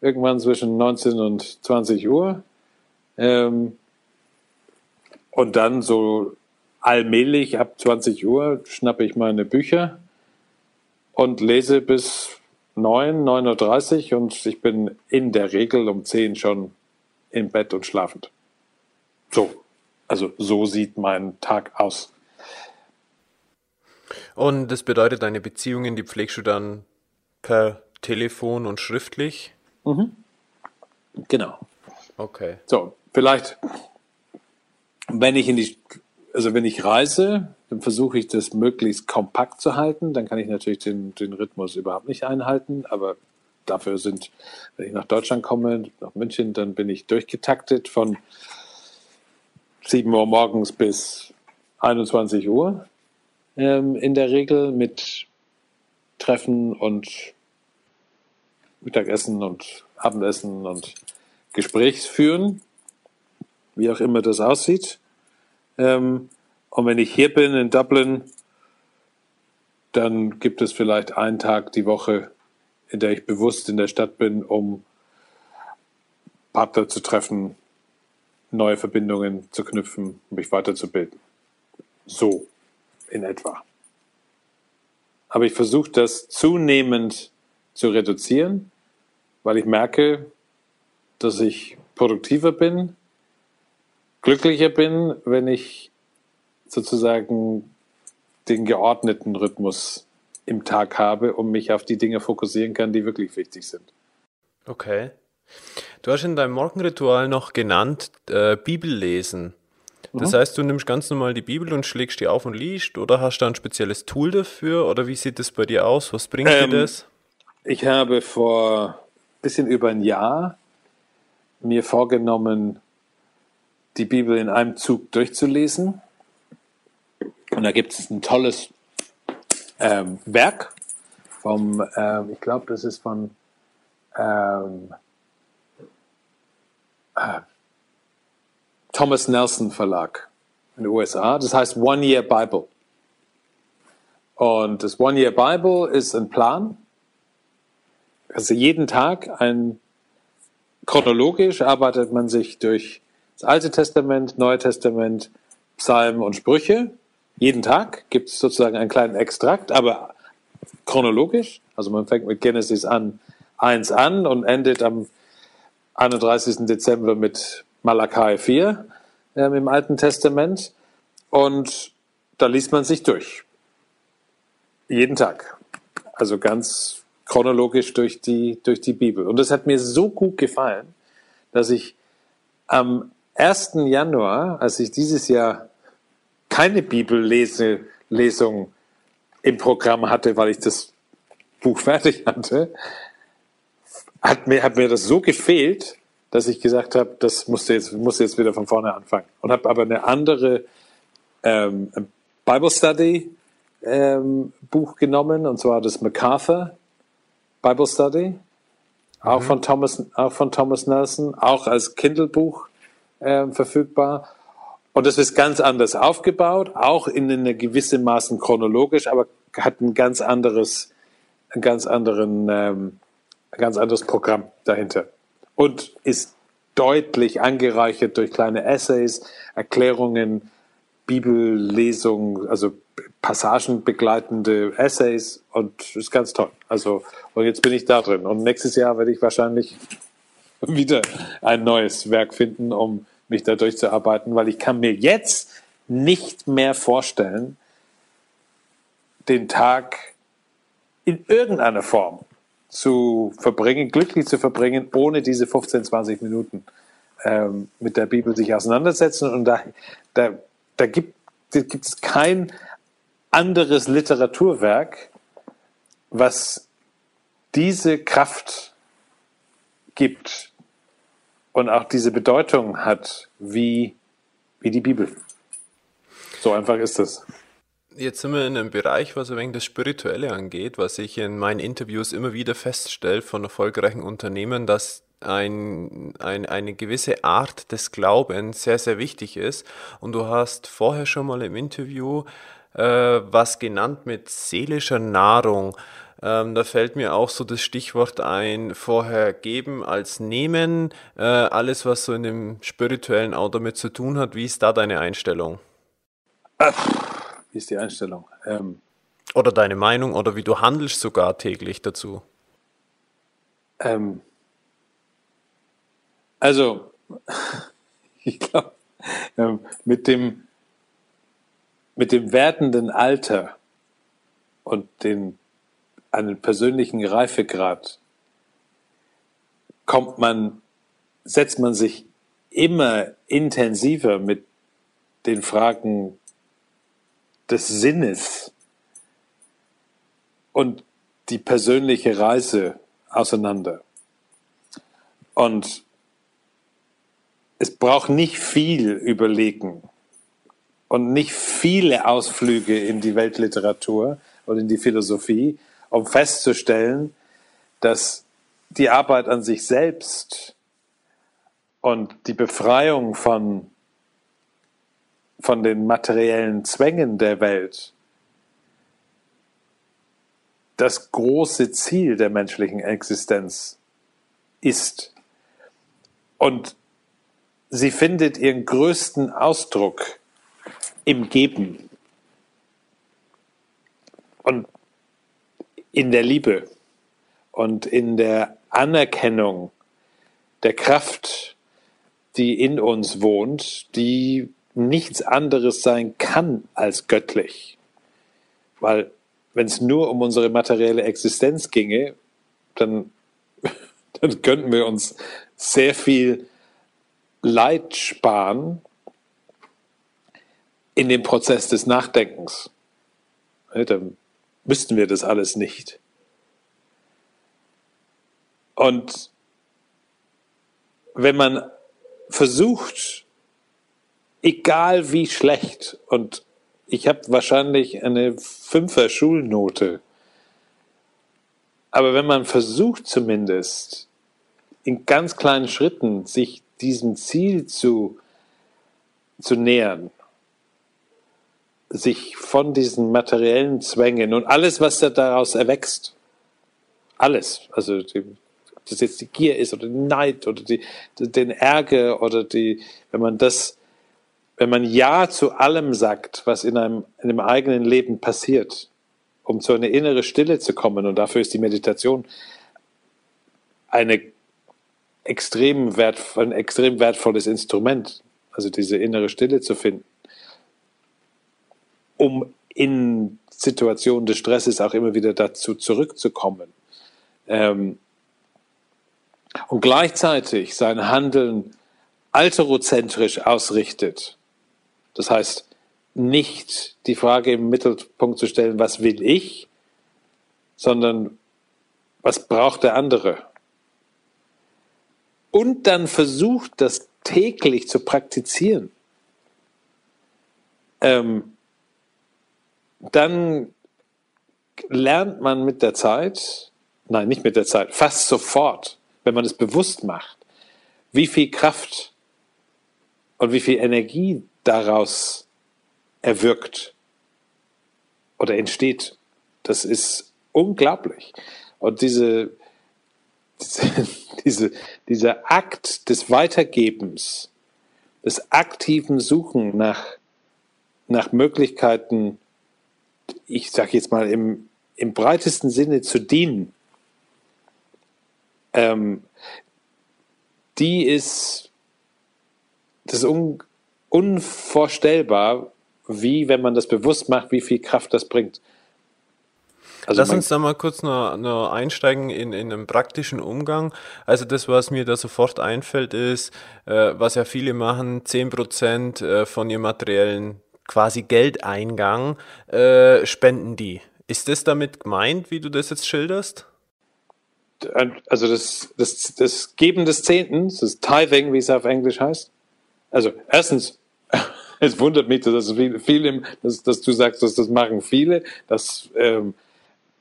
irgendwann zwischen 19 und 20 Uhr. Ähm, und dann so allmählich ab 20 Uhr schnappe ich meine Bücher und lese bis 9, 9.30 Uhr und ich bin in der Regel um 10 schon im Bett und schlafend. So, also so sieht mein Tag aus. Und das bedeutet, deine Beziehungen, die pflegst du dann per Telefon und schriftlich? Mhm. Genau. Okay. So, vielleicht, wenn ich in die also wenn ich reise, dann versuche ich das möglichst kompakt zu halten. Dann kann ich natürlich den, den Rhythmus überhaupt nicht einhalten, aber dafür sind, wenn ich nach Deutschland komme, nach München, dann bin ich durchgetaktet von 7 Uhr morgens bis 21 Uhr ähm, in der Regel mit Treffen und Mittagessen und Abendessen und Gesprächsführen, wie auch immer das aussieht. Ähm, und wenn ich hier bin in Dublin, dann gibt es vielleicht einen Tag die Woche, in der ich bewusst in der Stadt bin, um Partner zu treffen, neue Verbindungen zu knüpfen, mich weiterzubilden. So in etwa. Aber ich versuche das zunehmend zu reduzieren, weil ich merke, dass ich produktiver bin, glücklicher bin, wenn ich sozusagen den geordneten Rhythmus im Tag habe und mich auf die Dinge fokussieren kann, die wirklich wichtig sind. Okay. Du hast in deinem Morgenritual noch genannt, äh, Bibel lesen. Das mhm. heißt, du nimmst ganz normal die Bibel und schlägst die auf und liest oder hast du ein spezielles Tool dafür oder wie sieht das bei dir aus? Was bringt ähm, dir das? Ich habe vor ein bisschen über ein Jahr mir vorgenommen, die Bibel in einem Zug durchzulesen. Und da gibt es ein tolles ähm, Werk vom, ähm, ich glaube, das ist von ähm, äh, Thomas Nelson Verlag in den USA. Das heißt One Year Bible. Und das One Year Bible ist ein Plan. Also jeden Tag ein chronologisch arbeitet man sich durch das Alte Testament, Neue Testament, Psalmen und Sprüche. Jeden Tag gibt es sozusagen einen kleinen Extrakt, aber chronologisch. Also man fängt mit Genesis an 1 an und endet am 31. Dezember mit Malachi 4 äh, im Alten Testament. Und da liest man sich durch. Jeden Tag. Also ganz chronologisch durch die, durch die Bibel. Und das hat mir so gut gefallen, dass ich am 1. Januar, als ich dieses Jahr keine Bibellesung im Programm hatte, weil ich das Buch fertig hatte, hat mir, hat mir das so gefehlt, dass ich gesagt habe, das musste jetzt, musste jetzt wieder von vorne anfangen. Und habe aber eine andere ähm, Bible Study ähm, Buch genommen, und zwar das MacArthur Bible Study, mhm. auch, von Thomas, auch von Thomas Nelson, auch als Kindle-Buch ähm, verfügbar. Und das ist ganz anders aufgebaut, auch in einer gewissen Maßen chronologisch, aber hat ein ganz anderes, ein ganz anderen, ähm, ganz anderes Programm dahinter und ist deutlich angereichert durch kleine Essays, Erklärungen, Bibellesungen, also passagenbegleitende Essays und ist ganz toll. Also, und jetzt bin ich da drin. Und nächstes Jahr werde ich wahrscheinlich wieder ein neues Werk finden, um mich da durchzuarbeiten, weil ich kann mir jetzt nicht mehr vorstellen, den Tag in irgendeiner Form zu verbringen, glücklich zu verbringen, ohne diese 15, 20 Minuten ähm, mit der Bibel sich auseinandersetzen. Und da, da, da gibt, gibt es kein anderes Literaturwerk, was diese Kraft gibt und auch diese Bedeutung hat wie, wie die Bibel. So einfach ist das. Jetzt sind wir in einem Bereich, was ein wenig das Spirituelle angeht, was ich in meinen Interviews immer wieder feststelle von erfolgreichen Unternehmen, dass ein, ein, eine gewisse Art des Glaubens sehr, sehr wichtig ist. Und du hast vorher schon mal im Interview äh, was genannt mit seelischer Nahrung. Ähm, da fällt mir auch so das Stichwort ein, vorher geben als nehmen, äh, alles was so in dem spirituellen auch damit zu tun hat. Wie ist da deine Einstellung? Ach wie ist die Einstellung? Ähm, oder deine Meinung oder wie du handelst sogar täglich dazu? Ähm, also, ich glaube, ähm, mit dem, mit dem werdenden Alter und den, einen persönlichen Reifegrad kommt man, setzt man sich immer intensiver mit den Fragen des Sinnes und die persönliche Reise auseinander. Und es braucht nicht viel Überlegen und nicht viele Ausflüge in die Weltliteratur oder in die Philosophie, um festzustellen, dass die Arbeit an sich selbst und die Befreiung von, von den materiellen Zwängen der Welt das große Ziel der menschlichen Existenz ist. Und sie findet ihren größten Ausdruck im Geben und in der Liebe und in der Anerkennung der Kraft, die in uns wohnt, die nichts anderes sein kann als göttlich. Weil wenn es nur um unsere materielle Existenz ginge, dann, dann könnten wir uns sehr viel Leid sparen in dem Prozess des Nachdenkens. Dann müssten wir das alles nicht. Und wenn man versucht, egal wie schlecht, und ich habe wahrscheinlich eine Fünfer Schulnote, aber wenn man versucht zumindest, in ganz kleinen Schritten sich diesem Ziel zu, zu nähern, sich von diesen materiellen Zwängen und alles, was da daraus erwächst, alles, also die, ob das jetzt die Gier ist oder die Neid oder die, den Ärger oder die, wenn man das, wenn man Ja zu allem sagt, was in einem, in einem eigenen Leben passiert, um zu einer innere Stille zu kommen, und dafür ist die Meditation eine extrem wert, ein extrem wertvolles Instrument, also diese innere Stille zu finden, um in Situationen des Stresses auch immer wieder dazu zurückzukommen. Ähm, und gleichzeitig sein Handeln alterozentrisch ausrichtet. Das heißt, nicht die Frage im Mittelpunkt zu stellen, was will ich, sondern was braucht der andere? Und dann versucht, das täglich zu praktizieren. Ähm, dann lernt man mit der Zeit, nein, nicht mit der Zeit, fast sofort, wenn man es bewusst macht, wie viel Kraft und wie viel Energie daraus erwirkt oder entsteht. Das ist unglaublich. Und diese, diese, diese, dieser Akt des Weitergebens, des aktiven Suchen nach, nach Möglichkeiten, ich sage jetzt mal im, im breitesten Sinne zu dienen, ähm, die ist, das ist un, unvorstellbar, wie, wenn man das bewusst macht, wie viel Kraft das bringt. Also Lass uns da mal kurz noch, noch einsteigen in, in einen praktischen Umgang. Also das, was mir da sofort einfällt, ist, äh, was ja viele machen, 10% äh, von ihrem materiellen quasi Geldeingang äh, spenden die. Ist das damit gemeint, wie du das jetzt schilderst? also das, das, das Geben des Zehntens, das Tithing, wie es auf Englisch heißt. Also erstens, es wundert mich, dass, viele, viele dass, dass du sagst, dass das machen viele. Das ähm,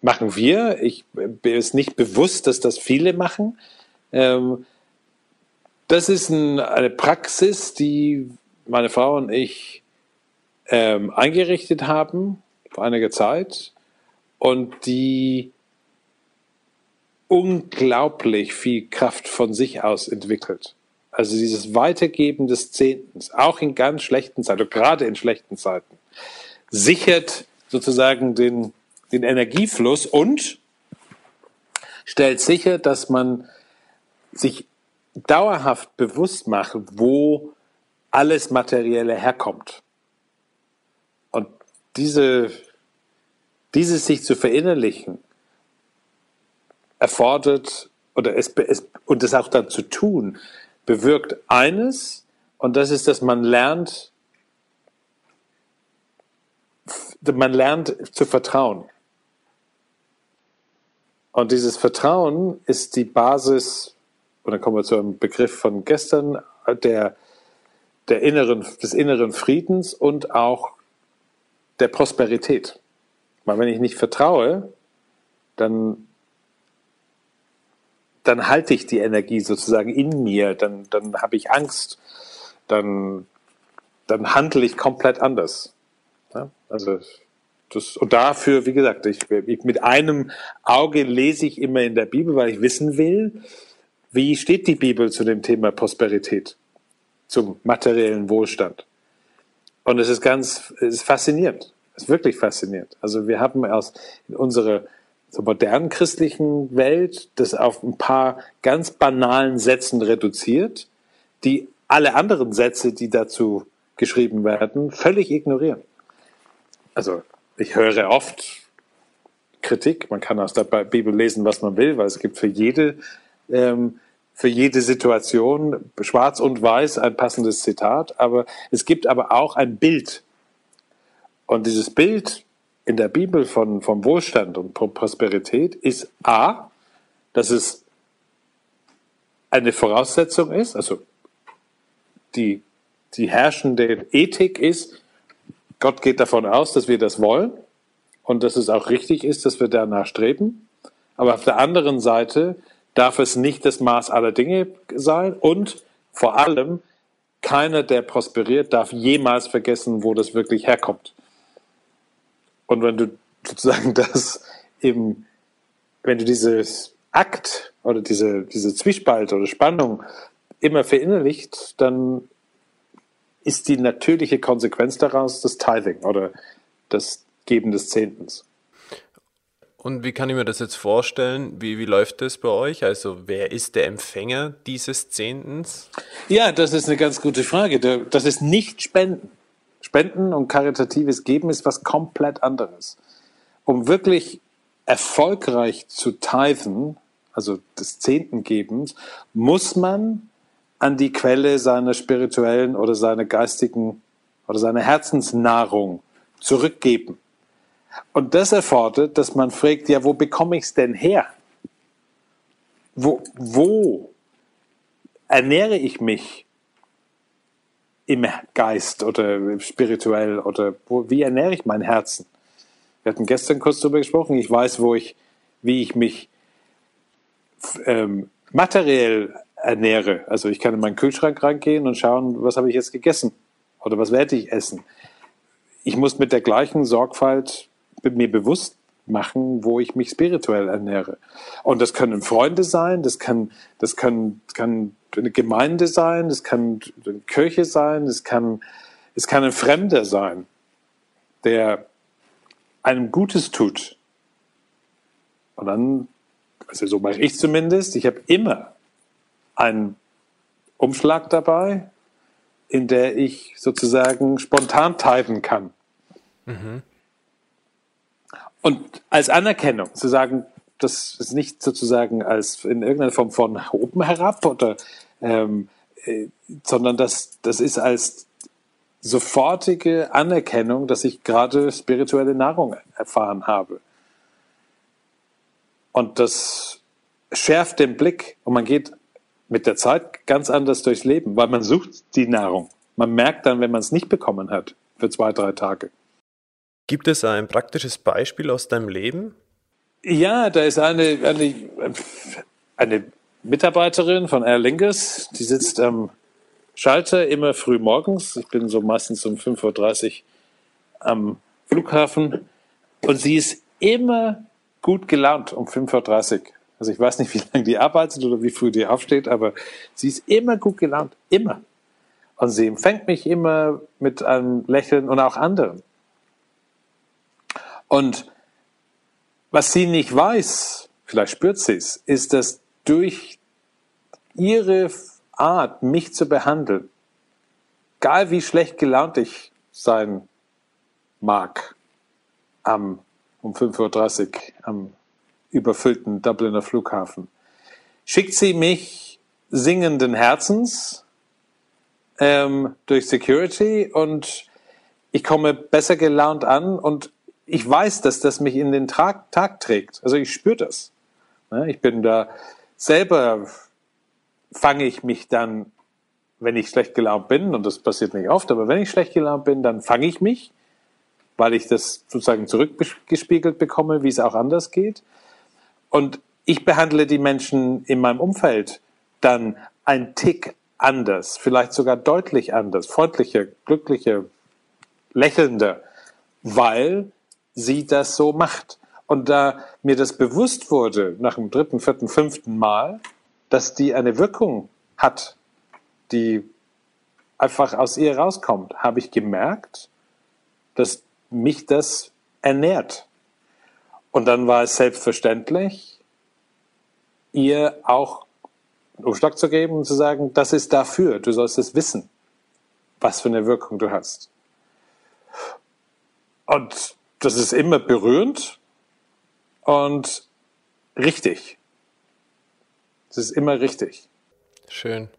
machen wir. Ich bin es nicht bewusst, dass das viele machen. Ähm, das ist ein, eine Praxis, die meine Frau und ich ähm, eingerichtet haben vor einiger Zeit und die unglaublich viel Kraft von sich aus entwickelt. Also dieses Weitergeben des Zehntens, auch in ganz schlechten Zeiten, gerade in schlechten Zeiten, sichert sozusagen den, den Energiefluss und stellt sicher, dass man sich dauerhaft bewusst macht, wo alles Materielle herkommt. Diese, dieses sich zu verinnerlichen, erfordert oder es, es, und das auch dann zu tun, bewirkt eines, und das ist, dass man lernt, man lernt zu vertrauen. Und dieses Vertrauen ist die Basis, und dann kommen wir zu einem Begriff von gestern, der, der inneren, des inneren Friedens und auch der Prosperität. Weil wenn ich nicht vertraue, dann, dann halte ich die Energie sozusagen in mir, dann, dann habe ich Angst, dann, dann handle ich komplett anders. Ja? Also das, und dafür, wie gesagt, ich, ich, mit einem Auge lese ich immer in der Bibel, weil ich wissen will, wie steht die Bibel zu dem Thema Prosperität, zum materiellen Wohlstand. Und es ist ganz, es ist faszinierend. Es ist wirklich faszinierend. Also wir haben aus unserer so modernen christlichen Welt das auf ein paar ganz banalen Sätzen reduziert, die alle anderen Sätze, die dazu geschrieben werden, völlig ignorieren. Also ich höre oft Kritik. Man kann aus der Bibel lesen, was man will, weil es gibt für jede, ähm, für jede Situation schwarz und weiß ein passendes Zitat. Aber es gibt aber auch ein Bild. Und dieses Bild in der Bibel von, vom Wohlstand und Prosperität ist A, dass es eine Voraussetzung ist, also die, die herrschende Ethik ist, Gott geht davon aus, dass wir das wollen und dass es auch richtig ist, dass wir danach streben. Aber auf der anderen Seite darf es nicht das Maß aller Dinge sein und vor allem keiner, der prosperiert, darf jemals vergessen, wo das wirklich herkommt. Und wenn du sozusagen das eben, wenn du dieses Akt oder diese, diese Zwiespalt oder Spannung immer verinnerlicht, dann ist die natürliche Konsequenz daraus das Tithing oder das Geben des Zehntens. Und wie kann ich mir das jetzt vorstellen? Wie, wie läuft das bei euch? Also wer ist der Empfänger dieses Zehntens? Ja, das ist eine ganz gute Frage. Das ist nicht Spenden. Spenden und karitatives Geben ist was komplett anderes. Um wirklich erfolgreich zu tithen, also des Zehntengebens, muss man an die Quelle seiner spirituellen oder seiner geistigen oder seiner Herzensnahrung zurückgeben. Und das erfordert, dass man fragt, ja, wo bekomme ich es denn her? Wo, wo ernähre ich mich im Geist oder spirituell oder wo, wie ernähre ich mein Herzen? Wir hatten gestern kurz darüber gesprochen. Ich weiß, wo ich, wie ich mich ähm, materiell ernähre. Also ich kann in meinen Kühlschrank reingehen und schauen, was habe ich jetzt gegessen oder was werde ich essen. Ich muss mit der gleichen Sorgfalt mir bewusst machen, wo ich mich spirituell ernähre. Und das können Freunde sein, das kann, das kann, kann eine Gemeinde sein, das kann eine Kirche sein, es kann, es kann ein Fremder sein, der einem Gutes tut. Und dann, also so mache ich zumindest, ich habe immer einen Umschlag dabei, in der ich sozusagen spontan typen kann. Mhm. Und als Anerkennung zu sagen, das ist nicht sozusagen als in irgendeiner Form von oben herab oder ähm, äh, sondern das, das ist als sofortige Anerkennung, dass ich gerade spirituelle Nahrung erfahren habe. Und das schärft den Blick und man geht mit der Zeit ganz anders durchs Leben, weil man sucht die Nahrung. Man merkt dann, wenn man es nicht bekommen hat, für zwei, drei Tage. Gibt es ein praktisches Beispiel aus deinem Leben? Ja, da ist eine, eine, eine Mitarbeiterin von Aer Lingus, die sitzt am Schalter immer früh morgens. Ich bin so meistens um 5.30 Uhr am Flughafen und sie ist immer gut gelaunt um 5.30 Uhr. Also ich weiß nicht, wie lange die arbeitet oder wie früh die aufsteht, aber sie ist immer gut gelaunt, immer. Und sie empfängt mich immer mit einem Lächeln und auch anderen. Und was sie nicht weiß, vielleicht spürt sie es, ist, dass durch ihre Art, mich zu behandeln, egal wie schlecht gelaunt ich sein mag, am, um 5.30 Uhr am überfüllten Dubliner Flughafen. Schickt sie mich singenden Herzens ähm, durch Security und ich komme besser gelaunt an und ich weiß, dass das mich in den Tag, Tag trägt. Also ich spüre das. Ich bin da selber, fange ich mich dann, wenn ich schlecht gelaunt bin, und das passiert nicht oft, aber wenn ich schlecht gelaunt bin, dann fange ich mich, weil ich das sozusagen zurückgespiegelt bekomme, wie es auch anders geht. Und ich behandle die Menschen in meinem Umfeld dann ein Tick anders, vielleicht sogar deutlich anders, freundlicher, glücklicher, lächelnder, weil sie das so macht. Und da mir das bewusst wurde, nach dem dritten, vierten, fünften Mal, dass die eine Wirkung hat, die einfach aus ihr rauskommt, habe ich gemerkt, dass mich das ernährt. Und dann war es selbstverständlich, ihr auch einen Umschlag zu geben und zu sagen, das ist dafür, du sollst es wissen, was für eine Wirkung du hast. Und das ist immer berührend und richtig. Es ist immer richtig. Schön.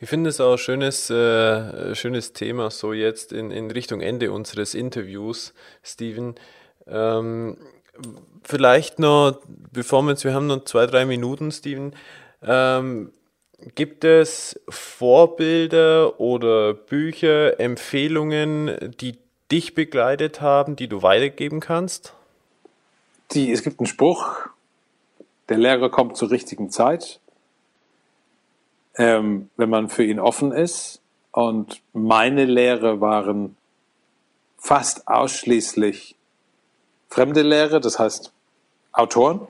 Ich finde es auch ein schönes, äh, schönes Thema, so jetzt in, in Richtung Ende unseres Interviews, Steven. Ähm, vielleicht noch, bevor wir jetzt, wir haben noch zwei, drei Minuten, Steven. Ähm, gibt es Vorbilder oder Bücher, Empfehlungen, die dich begleitet haben, die du weitergeben kannst? Die, es gibt einen Spruch, der Lehrer kommt zur richtigen Zeit, ähm, wenn man für ihn offen ist. Und meine Lehre waren fast ausschließlich fremde Lehre, das heißt Autoren,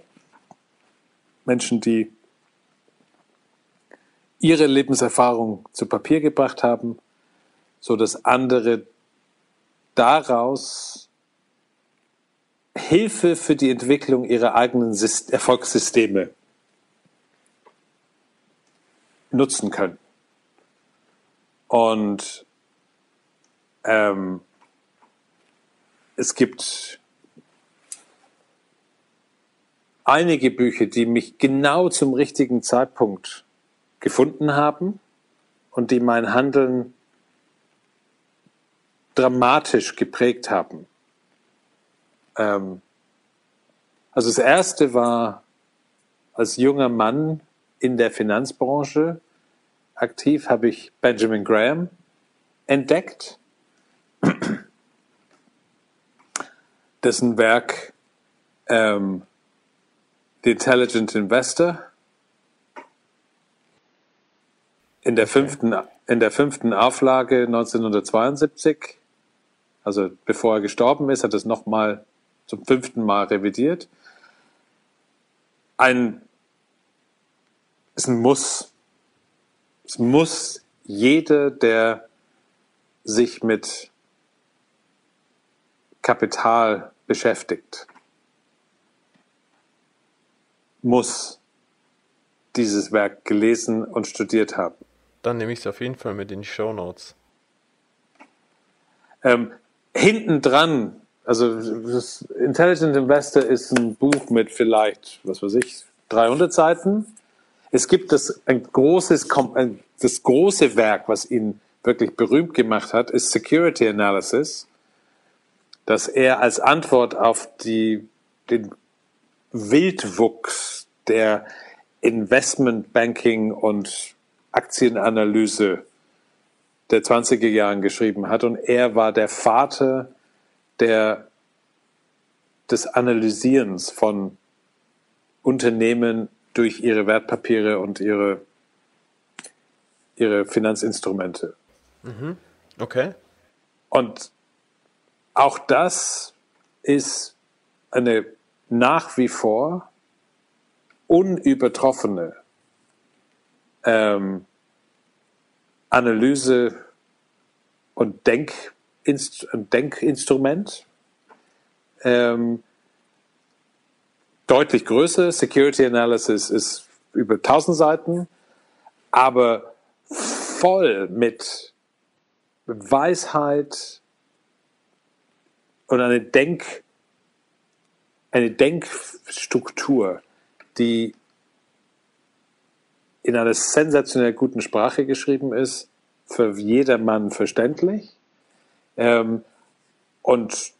Menschen, die ihre Lebenserfahrung zu Papier gebracht haben, so dass andere daraus Hilfe für die Entwicklung ihrer eigenen Erfolgssysteme nutzen können. Und ähm, es gibt einige Bücher, die mich genau zum richtigen Zeitpunkt gefunden haben und die mein Handeln dramatisch geprägt haben. Ähm, also das erste war als junger Mann in der Finanzbranche aktiv, habe ich Benjamin Graham entdeckt, dessen Werk ähm, The Intelligent Investor in der fünften, in der fünften Auflage 1972 also bevor er gestorben ist, hat es nochmal zum fünften Mal revidiert. Ein, ist ein Muss. Es muss jeder, der sich mit Kapital beschäftigt, muss dieses Werk gelesen und studiert haben. Dann nehme ich es auf jeden Fall mit in die Show Notes. Ähm, hinten dran, also das Intelligent Investor ist ein Buch mit vielleicht, was weiß ich, 300 Seiten. Es gibt das ein großes, das große Werk, was ihn wirklich berühmt gemacht hat, ist Security Analysis, dass er als Antwort auf die, den Wildwuchs der Investmentbanking und Aktienanalyse der 20er Jahren geschrieben hat. Und er war der Vater der, des Analysierens von Unternehmen durch ihre Wertpapiere und ihre, ihre Finanzinstrumente. Mhm. Okay. Und auch das ist eine nach wie vor unübertroffene ähm, Analyse und Denkinst Denkinstrument. Ähm, deutlich größer. Security Analysis ist über 1000 Seiten, aber voll mit Weisheit und eine Denk, eine Denkstruktur, die in einer sensationell guten Sprache geschrieben ist, für jedermann verständlich. Ähm, und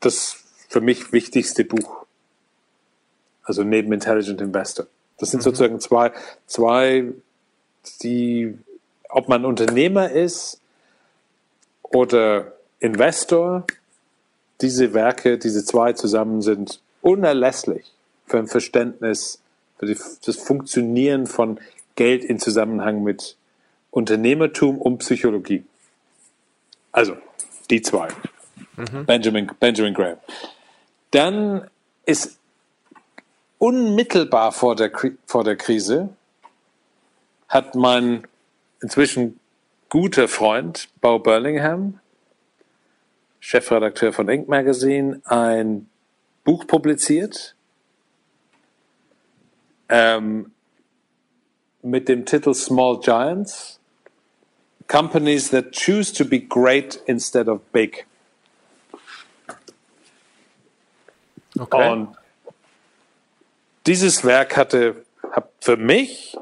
das für mich wichtigste Buch. Also neben Intelligent Investor. Das sind mhm. sozusagen zwei, zwei, die, ob man Unternehmer ist oder Investor, diese Werke, diese zwei zusammen sind unerlässlich für ein Verständnis, die, das Funktionieren von Geld in Zusammenhang mit Unternehmertum und Psychologie. Also, die zwei. Mhm. Benjamin, Benjamin Graham. Dann ist unmittelbar vor der, vor der Krise hat mein inzwischen guter Freund Bo Burlingham, Chefredakteur von Inc. Magazine, ein Buch publiziert ähm, mit dem Titel Small Giants. Companies that choose to be great instead of big. Okay. Und dieses Werk hatte hat für mich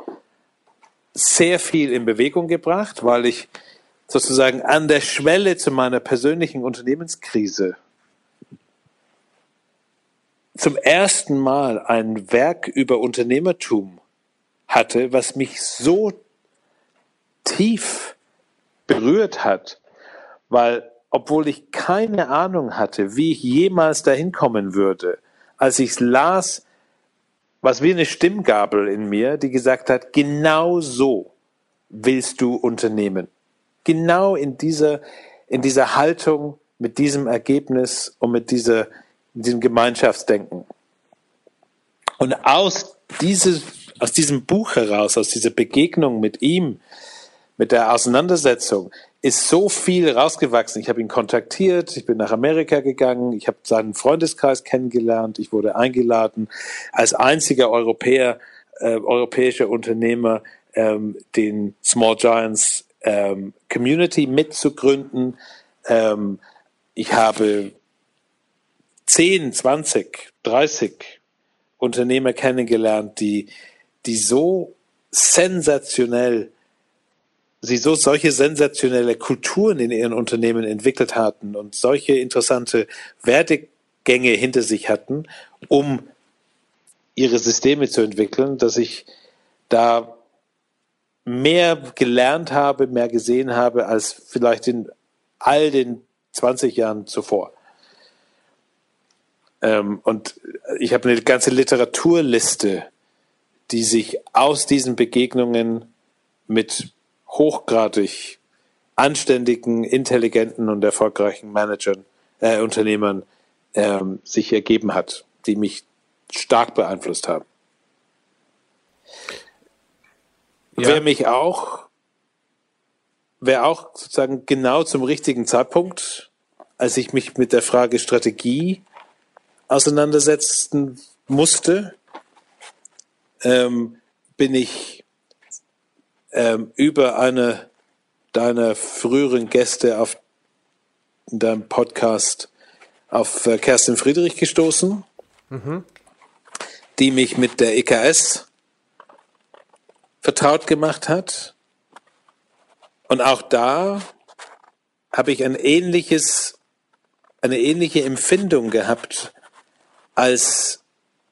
sehr viel in Bewegung gebracht, weil ich sozusagen an der Schwelle zu meiner persönlichen Unternehmenskrise zum ersten Mal ein Werk über Unternehmertum hatte, was mich so tief berührt hat, weil obwohl ich keine Ahnung hatte, wie ich jemals dahin kommen würde, als ich es las, was wie eine Stimmgabel in mir, die gesagt hat, genau so willst du unternehmen. Genau in dieser, in dieser Haltung, mit diesem Ergebnis und mit dieser, diesem Gemeinschaftsdenken. Und aus, dieses, aus diesem Buch heraus, aus dieser Begegnung mit ihm, mit der Auseinandersetzung, ist so viel rausgewachsen. Ich habe ihn kontaktiert, ich bin nach Amerika gegangen, ich habe seinen Freundeskreis kennengelernt, ich wurde eingeladen, als einziger Europäer, äh, europäischer Unternehmer ähm, den Small Giants ähm, Community mitzugründen. Ähm, ich habe 10, 20, 30 Unternehmer kennengelernt, die, die so sensationell sie so solche sensationelle Kulturen in ihren Unternehmen entwickelt hatten und solche interessante Werdegänge hinter sich hatten, um ihre Systeme zu entwickeln, dass ich da mehr gelernt habe, mehr gesehen habe als vielleicht in all den 20 Jahren zuvor. Ähm, und ich habe eine ganze Literaturliste, die sich aus diesen Begegnungen mit hochgradig anständigen, intelligenten und erfolgreichen Managern, äh, Unternehmern ähm, sich ergeben hat, die mich stark beeinflusst haben. Ja. Wer mich auch, wer auch sozusagen genau zum richtigen Zeitpunkt, als ich mich mit der Frage Strategie auseinandersetzen musste, ähm, bin ich ähm, über eine deiner früheren Gäste auf deinem Podcast auf äh, Kerstin Friedrich gestoßen, mhm. die mich mit der EKS vertraut gemacht hat. Und auch da habe ich ein ähnliches, eine ähnliche Empfindung gehabt, als,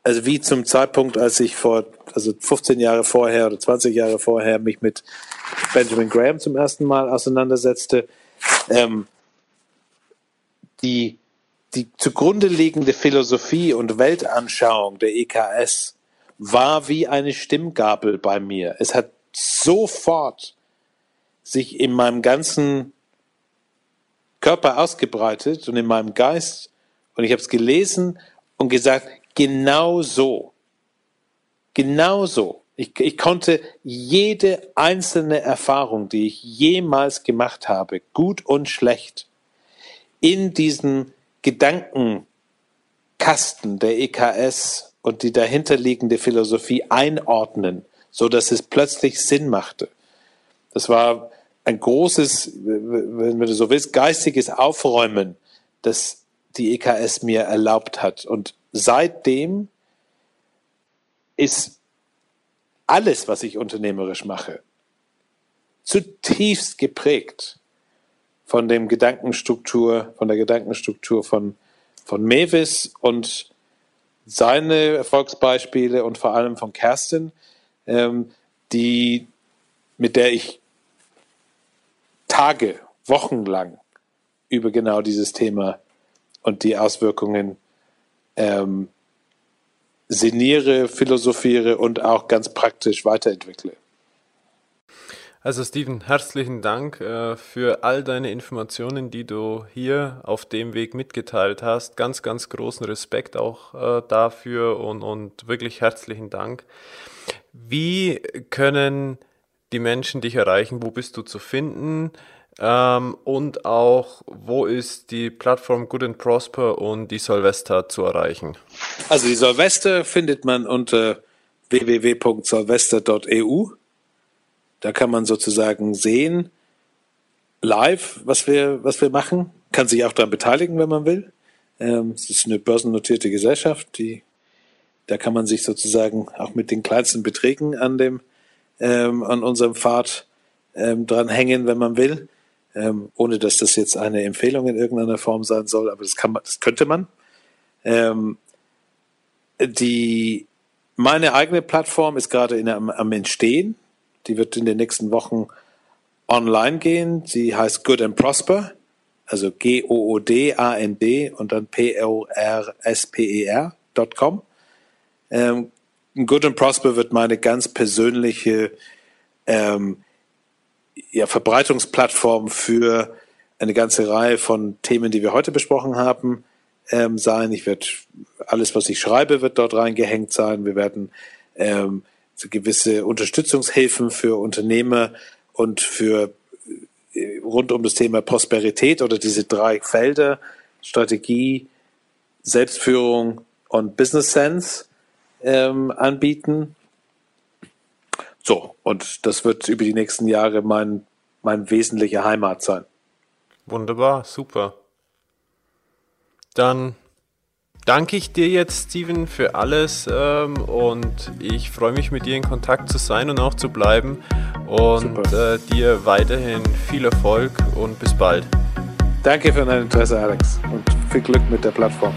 also wie zum Zeitpunkt, als ich vor also 15 Jahre vorher oder 20 Jahre vorher mich mit Benjamin Graham zum ersten Mal auseinandersetzte, ähm, die, die zugrunde liegende Philosophie und Weltanschauung der EKS war wie eine Stimmgabel bei mir. Es hat sofort sich in meinem ganzen Körper ausgebreitet und in meinem Geist. Und ich habe es gelesen und gesagt, genau so genauso. Ich, ich konnte jede einzelne Erfahrung, die ich jemals gemacht habe, gut und schlecht, in diesen Gedankenkasten der EKS und die dahinterliegende Philosophie einordnen, so dass es plötzlich Sinn machte. Das war ein großes, wenn du so willst, geistiges Aufräumen, das die EKS mir erlaubt hat. Und seitdem ist alles, was ich unternehmerisch mache, zutiefst geprägt von dem Gedankenstruktur, von der Gedankenstruktur von, von Mewis und seine Erfolgsbeispiele und vor allem von Kerstin, ähm, die, mit der ich Tage, Wochen lang über genau dieses Thema und die Auswirkungen ähm, sinniere, philosophiere und auch ganz praktisch weiterentwickle. Also Steven, herzlichen Dank äh, für all deine Informationen, die du hier auf dem Weg mitgeteilt hast. Ganz, ganz großen Respekt auch äh, dafür und, und wirklich herzlichen Dank. Wie können die Menschen dich erreichen? Wo bist du zu finden? Ähm, und auch, wo ist die Plattform Good and Prosper und die Solvesta zu erreichen? Also die Solvesta findet man unter www.solvesta.eu. Da kann man sozusagen sehen, live, was wir, was wir machen. Kann sich auch daran beteiligen, wenn man will. Ähm, es ist eine börsennotierte Gesellschaft, die, da kann man sich sozusagen auch mit den kleinsten Beträgen an dem, ähm, an unserem Pfad ähm, dran hängen, wenn man will ähm, ohne dass das jetzt eine Empfehlung in irgendeiner Form sein soll, aber das, kann man, das könnte man. Ähm, die, meine eigene Plattform ist gerade in, am, am Entstehen. Die wird in den nächsten Wochen online gehen. Sie heißt Good and Prosper, also G-O-O-D-A-N-D und dann P-O-R-S-P-E-R.com. Ähm, Good and Prosper wird meine ganz persönliche ähm, ja, Verbreitungsplattform für eine ganze Reihe von Themen, die wir heute besprochen haben, ähm, sein. Ich werde alles, was ich schreibe, wird dort reingehängt sein. Wir werden ähm, gewisse Unterstützungshilfen für Unternehmer und für äh, rund um das Thema Prosperität oder diese drei Felder Strategie, Selbstführung und Business Sense ähm, anbieten. So, und das wird über die nächsten Jahre mein, mein wesentliche Heimat sein. Wunderbar, super. Dann danke ich dir jetzt, Steven, für alles ähm, und ich freue mich, mit dir in Kontakt zu sein und auch zu bleiben und äh, dir weiterhin viel Erfolg und bis bald. Danke für dein Interesse, Alex, und viel Glück mit der Plattform.